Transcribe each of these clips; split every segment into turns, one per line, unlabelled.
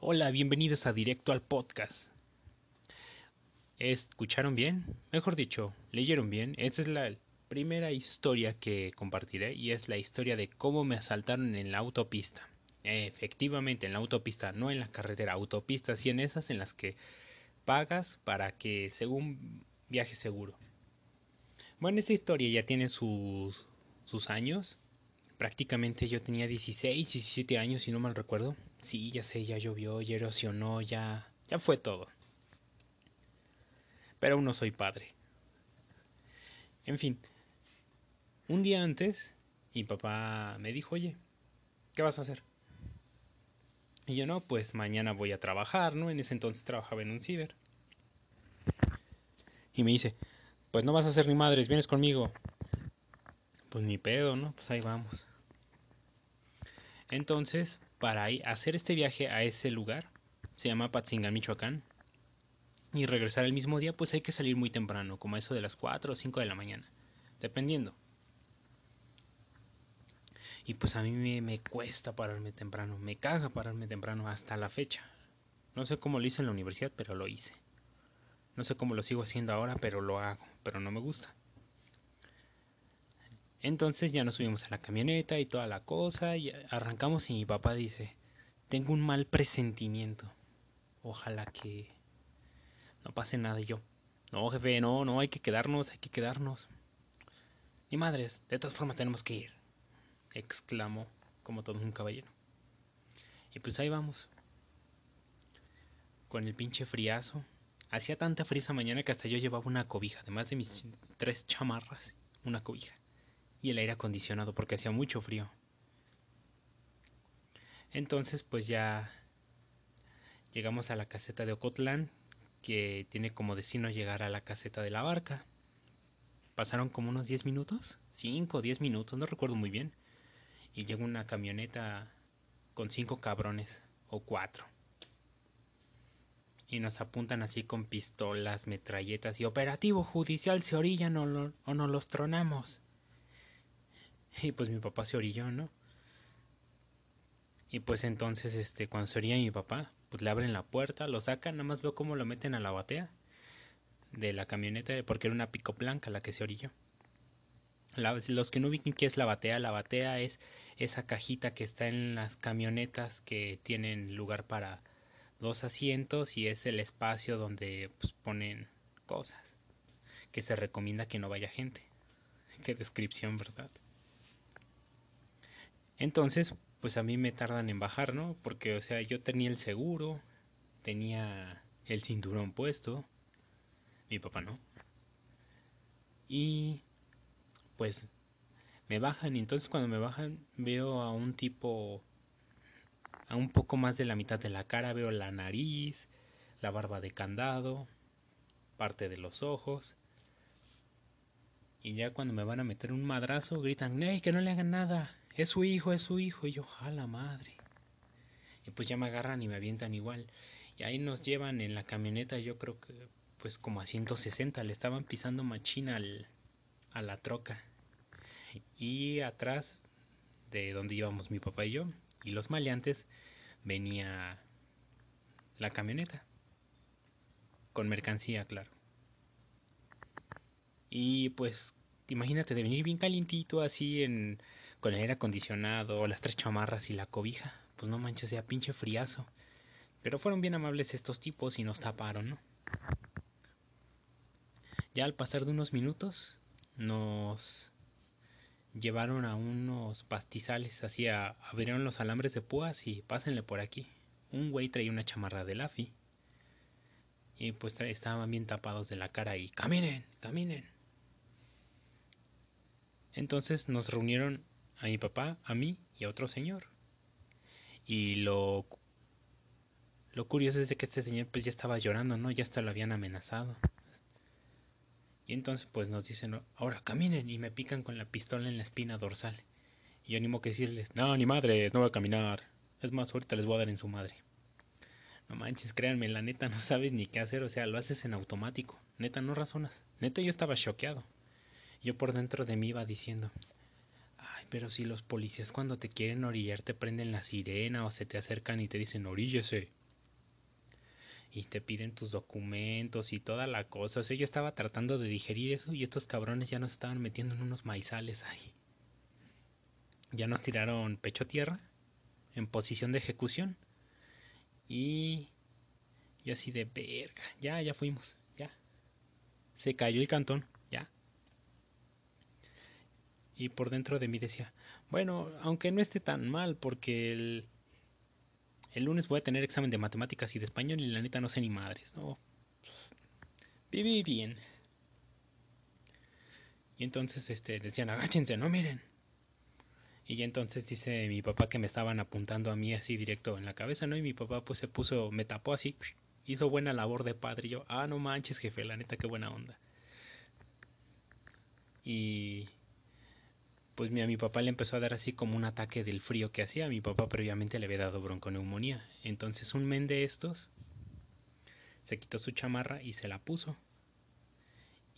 Hola, bienvenidos a Directo al Podcast. ¿Escucharon bien? Mejor dicho, leyeron bien. Esta es la primera historia que compartiré y es la historia de cómo me asaltaron en la autopista. Efectivamente, en la autopista, no en la carretera, autopistas y en esas en las que pagas para que según viaje seguro. Bueno, esta historia ya tiene sus, sus años. Prácticamente yo tenía 16, 17 años, si no mal recuerdo. Sí, ya sé, ya llovió, ya erosionó, ya, ya fue todo. Pero aún no soy padre. En fin, un día antes, mi papá me dijo, oye, ¿qué vas a hacer? Y yo no, pues mañana voy a trabajar, ¿no? En ese entonces trabajaba en un ciber. Y me dice, pues no vas a hacer ni madres, vienes conmigo. Pues ni pedo, ¿no? Pues ahí vamos. Entonces, para hacer este viaje a ese lugar, se llama Patzingán, Michoacán, y regresar el mismo día, pues hay que salir muy temprano, como eso de las 4 o 5 de la mañana, dependiendo. Y pues a mí me, me, cuesta pararme temprano, me caga pararme temprano hasta la fecha. No sé cómo lo hice en la universidad, pero lo hice. No sé cómo lo sigo haciendo ahora, pero lo hago, pero no me gusta. Entonces ya nos subimos a la camioneta y toda la cosa y arrancamos y mi papá dice, tengo un mal presentimiento. Ojalá que no pase nada y yo. No, jefe, no, no, hay que quedarnos, hay que quedarnos. Ni madres, de todas formas tenemos que ir, exclamó como todo un caballero. Y pues ahí vamos. Con el pinche friazo. Hacía tanta frisa mañana que hasta yo llevaba una cobija, además de mis tres chamarras, una cobija y el aire acondicionado porque hacía mucho frío. Entonces pues ya llegamos a la caseta de Ocotlán, que tiene como destino llegar a la caseta de la barca. Pasaron como unos 10 minutos, 5 o 10 minutos, no recuerdo muy bien. Y llegó una camioneta con cinco cabrones, o cuatro. Y nos apuntan así con pistolas, metralletas y operativo judicial se orillan o, no, o nos los tronamos. Y pues mi papá se orilló, ¿no? Y pues entonces, este, cuando se orilla mi papá, pues le abren la puerta, lo sacan, nada más veo cómo lo meten a la batea de la camioneta, porque era una pico blanca la que se orilló. los que no ubiquen qué es la batea, la batea es esa cajita que está en las camionetas que tienen lugar para dos asientos y es el espacio donde pues, ponen cosas que se recomienda que no vaya gente. Qué descripción, ¿verdad? Entonces, pues a mí me tardan en bajar, ¿no? Porque, o sea, yo tenía el seguro, tenía el cinturón puesto, mi papá no. Y pues me bajan y entonces cuando me bajan veo a un tipo a un poco más de la mitad de la cara, veo la nariz, la barba de candado, parte de los ojos. Y ya cuando me van a meter un madrazo gritan, ¡Ey, que no le hagan nada! Es su hijo, es su hijo. Y yo, la madre. Y pues ya me agarran y me avientan igual. Y ahí nos llevan en la camioneta, yo creo que pues como a 160. Le estaban pisando machina al, a la troca. Y atrás de donde íbamos mi papá y yo, y los maleantes, venía la camioneta. Con mercancía, claro. Y pues, imagínate de venir bien calientito así en con el aire acondicionado, las tres chamarras y la cobija. Pues no manches, sea pinche friazo. Pero fueron bien amables estos tipos y nos taparon, ¿no? Ya al pasar de unos minutos, nos llevaron a unos pastizales, así abrieron los alambres de púas y pásenle por aquí. Un güey traía una chamarra de Lafi. Y pues estaban bien tapados de la cara y caminen, caminen. Entonces nos reunieron a mi papá, a mí y a otro señor. Y lo, lo curioso es de que este señor pues ya estaba llorando, ¿no? Ya hasta lo habían amenazado. Y entonces pues nos dicen, ahora caminen y me pican con la pistola en la espina dorsal. Y yo animo que decirles, no, ni madre, no voy a caminar. Es más, ahorita les voy a dar en su madre. No manches, créanme, la neta no sabes ni qué hacer, o sea, lo haces en automático. Neta, no razonas. Neta, yo estaba choqueado. Yo por dentro de mí iba diciendo, pero si los policías cuando te quieren orillar te prenden la sirena o se te acercan y te dicen oríllese, y te piden tus documentos y toda la cosa. O sea, yo estaba tratando de digerir eso y estos cabrones ya nos estaban metiendo en unos maizales ahí. Ya nos tiraron pecho tierra en posición de ejecución. Y yo así de verga, ya, ya fuimos, ya. Se cayó el cantón. Y por dentro de mí decía, bueno, aunque no esté tan mal porque el, el lunes voy a tener examen de matemáticas y de español y la neta no sé ni madres, ¿no? Viví bien. Y entonces este, decían, agáchense, no miren. Y entonces dice mi papá que me estaban apuntando a mí así directo en la cabeza, ¿no? Y mi papá pues se puso, me tapó así, hizo buena labor de padre. Y yo, ah, no manches, jefe, la neta, qué buena onda. Y pues a mi papá le empezó a dar así como un ataque del frío que hacía. Mi papá previamente le había dado bronconeumonía. Entonces un men de estos se quitó su chamarra y se la puso.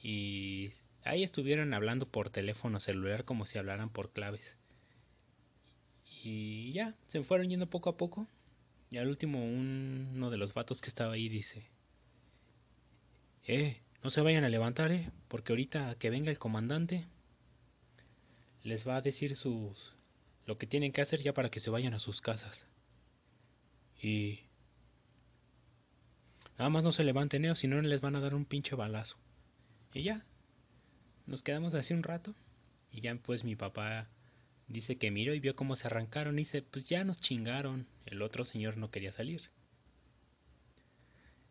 Y ahí estuvieron hablando por teléfono celular como si hablaran por claves. Y ya, se fueron yendo poco a poco. Y al último uno de los vatos que estaba ahí dice, eh, no se vayan a levantar, eh, porque ahorita que venga el comandante les va a decir sus lo que tienen que hacer ya para que se vayan a sus casas. Y nada más no se levanten, eh, si no les van a dar un pinche balazo. Y ya, nos quedamos así un rato y ya pues mi papá Dice que miró y vio cómo se arrancaron y dice, pues ya nos chingaron. El otro señor no quería salir.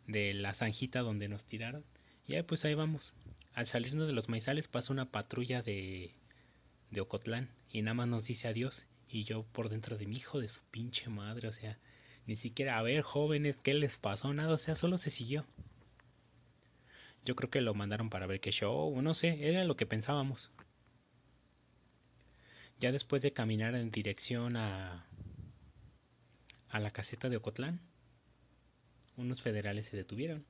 De la zanjita donde nos tiraron. Y pues ahí vamos. Al salirnos de los maizales pasa una patrulla de, de Ocotlán y nada más nos dice adiós. Y yo por dentro de mi hijo de su pinche madre, o sea, ni siquiera, a ver, jóvenes, ¿qué les pasó? Nada, o sea, solo se siguió. Yo creo que lo mandaron para ver qué show, no sé, era lo que pensábamos. Ya después de caminar en dirección a, a la caseta de Ocotlán, unos federales se detuvieron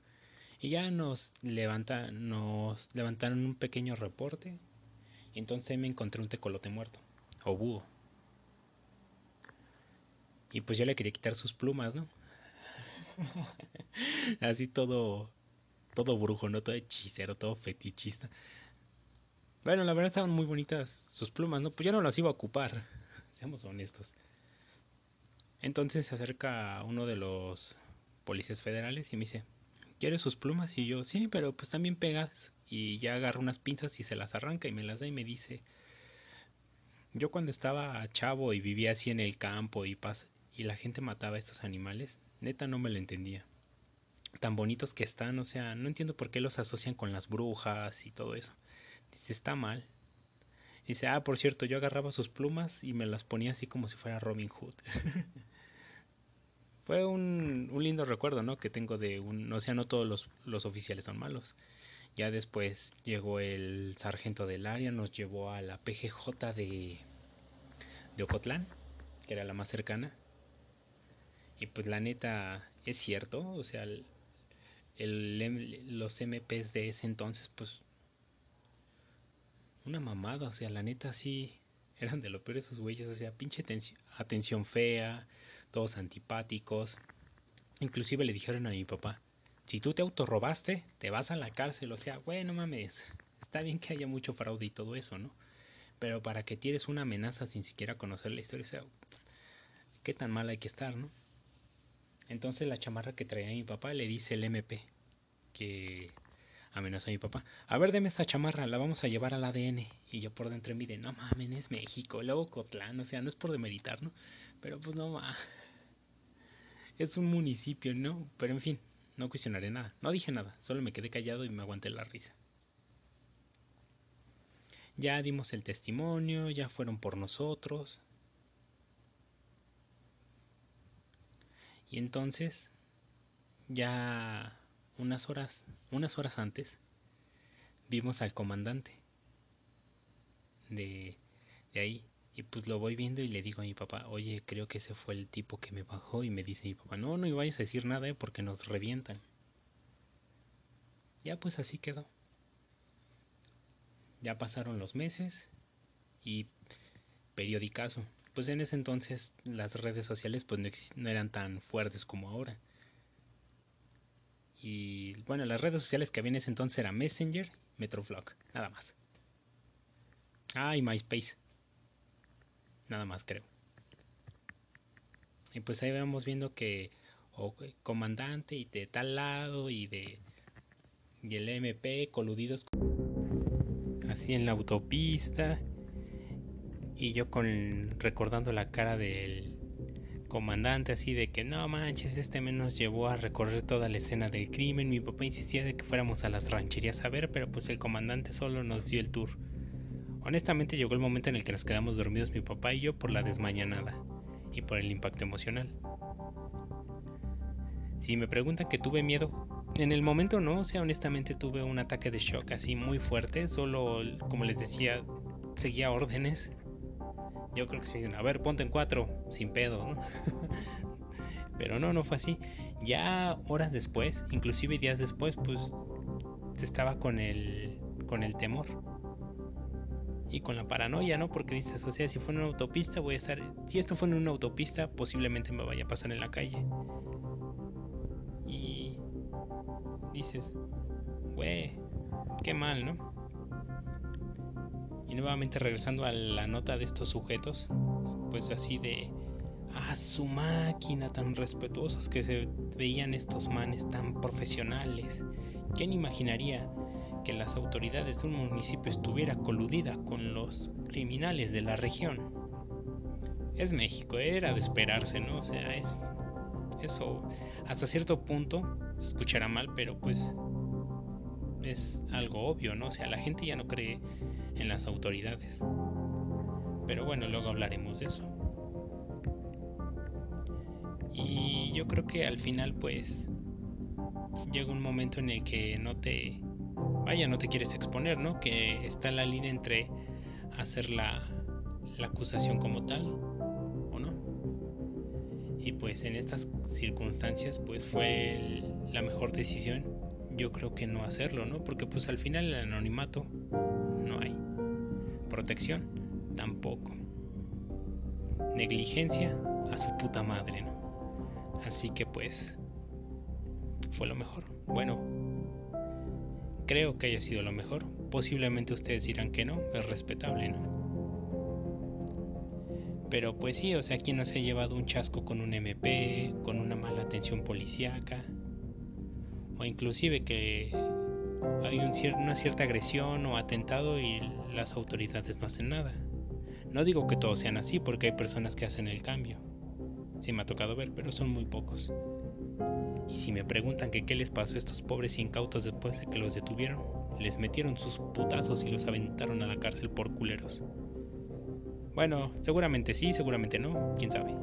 y ya nos, levanta, nos levantaron un pequeño reporte. Entonces me encontré un tecolote muerto, o búho. Y pues yo le quería quitar sus plumas, ¿no? Así todo, todo brujo, ¿no? Todo hechicero, todo fetichista. Bueno, la verdad estaban muy bonitas sus plumas, ¿no? Pues ya no las iba a ocupar, seamos honestos. Entonces se acerca uno de los policías federales y me dice, ¿quieres sus plumas? Y yo, sí, pero pues también pegas. Y ya agarra unas pinzas y se las arranca y me las da y me dice, yo cuando estaba chavo y vivía así en el campo y, y la gente mataba a estos animales, neta no me lo entendía. Tan bonitos que están, o sea, no entiendo por qué los asocian con las brujas y todo eso. Dice, está mal. Dice, ah, por cierto, yo agarraba sus plumas y me las ponía así como si fuera Robin Hood. Fue un, un, lindo recuerdo, ¿no? Que tengo de un... O sea, no todos los, los oficiales son malos. Ya después llegó el sargento del área, nos llevó a la PGJ de, de Ocotlán, que era la más cercana. Y pues la neta, es cierto, o sea, el, los MPs de ese entonces, pues una mamada, o sea, la neta sí eran de lo peor esos güeyes, o sea, pinche atención, fea, todos antipáticos. Inclusive le dijeron a mi papá, si tú te autorrobaste, te vas a la cárcel, o sea, güey, no mames, está bien que haya mucho fraude y todo eso, ¿no? Pero para que tienes una amenaza sin siquiera conocer la historia, o sea, qué tan mal hay que estar, ¿no? Entonces la chamarra que traía mi papá le dice el MP que amenazó a mi papá. A ver, deme esa chamarra, la vamos a llevar al ADN. Y yo por dentro me de, no mames, es México, luego Cotlán, o sea, no es por demeritar, ¿no? Pero pues no mames. Es un municipio, ¿no? Pero en fin, no cuestionaré nada. No dije nada, solo me quedé callado y me aguanté la risa. Ya dimos el testimonio, ya fueron por nosotros. Y entonces, ya unas horas, unas horas antes, vimos al comandante de, de ahí. Y pues lo voy viendo y le digo a mi papá, oye, creo que ese fue el tipo que me bajó. Y me dice mi papá, no, no vayas a decir nada, eh, porque nos revientan. Ya pues así quedó. Ya pasaron los meses y periodicazo. Pues en ese entonces las redes sociales pues no, no eran tan fuertes como ahora. Y bueno, las redes sociales que había en ese entonces era Messenger, Metrovlog, nada más. Ah, y MySpace. Nada más creo. Y pues ahí vamos viendo que o comandante y de tal lado y de y el MP coludidos así en la autopista y yo con recordando la cara del comandante así de que no manches, este menos llevó a recorrer toda la escena del crimen. Mi papá insistía de que fuéramos a las rancherías a ver, pero pues el comandante solo nos dio el tour. Honestamente llegó el momento en el que nos quedamos dormidos mi papá y yo por la desmañanada y por el impacto emocional. Si me preguntan que tuve miedo, en el momento no, o sea, honestamente tuve un ataque de shock así muy fuerte, solo como les decía, seguía órdenes yo creo que se dicen, a ver, ponte en cuatro, sin pedos, ¿no? Pero no, no fue así. Ya horas después, inclusive días después, pues estaba con el, con el temor. Y con la paranoia, ¿no? Porque dices, o sea, si fue en una autopista, voy a estar... Si esto fue en una autopista, posiblemente me vaya a pasar en la calle. Y dices, güey, qué mal, ¿no? nuevamente regresando a la nota de estos sujetos, pues así de a su máquina tan respetuosos que se veían estos manes tan profesionales. ¿Quién imaginaría que las autoridades de un municipio estuviera coludida con los criminales de la región? Es México, era de esperarse, ¿no? O sea, es eso hasta cierto punto se escuchará mal, pero pues es algo obvio, ¿no? O sea, la gente ya no cree en las autoridades. Pero bueno, luego hablaremos de eso. Y yo creo que al final pues llega un momento en el que no te vaya, no te quieres exponer, ¿no? Que está la línea entre hacer la, acusación como tal o no. Y pues en estas circunstancias pues fue la mejor decisión yo creo que no hacerlo, ¿no? Porque pues al final el anonimato no hay. Protección tampoco. Negligencia a su puta madre, ¿no? Así que pues fue lo mejor. Bueno, creo que haya sido lo mejor. Posiblemente ustedes dirán que no, es respetable, ¿no? Pero pues sí, o sea, ¿quién no se ha llevado un chasco con un MP, con una mala atención policíaca? o inclusive que hay una cierta agresión o atentado y las autoridades no hacen nada. No digo que todos sean así porque hay personas que hacen el cambio. Sí me ha tocado ver, pero son muy pocos. Y si me preguntan qué les pasó a estos pobres incautos después de que los detuvieron, les metieron sus putazos y los aventaron a la cárcel por culeros. Bueno, seguramente sí, seguramente no, quién sabe.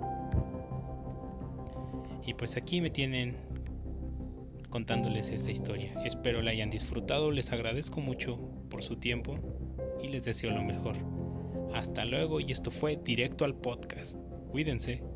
Y pues aquí me tienen contándoles esta historia. Espero la hayan disfrutado, les agradezco mucho por su tiempo y les deseo lo mejor. Hasta luego y esto fue directo al podcast. Cuídense.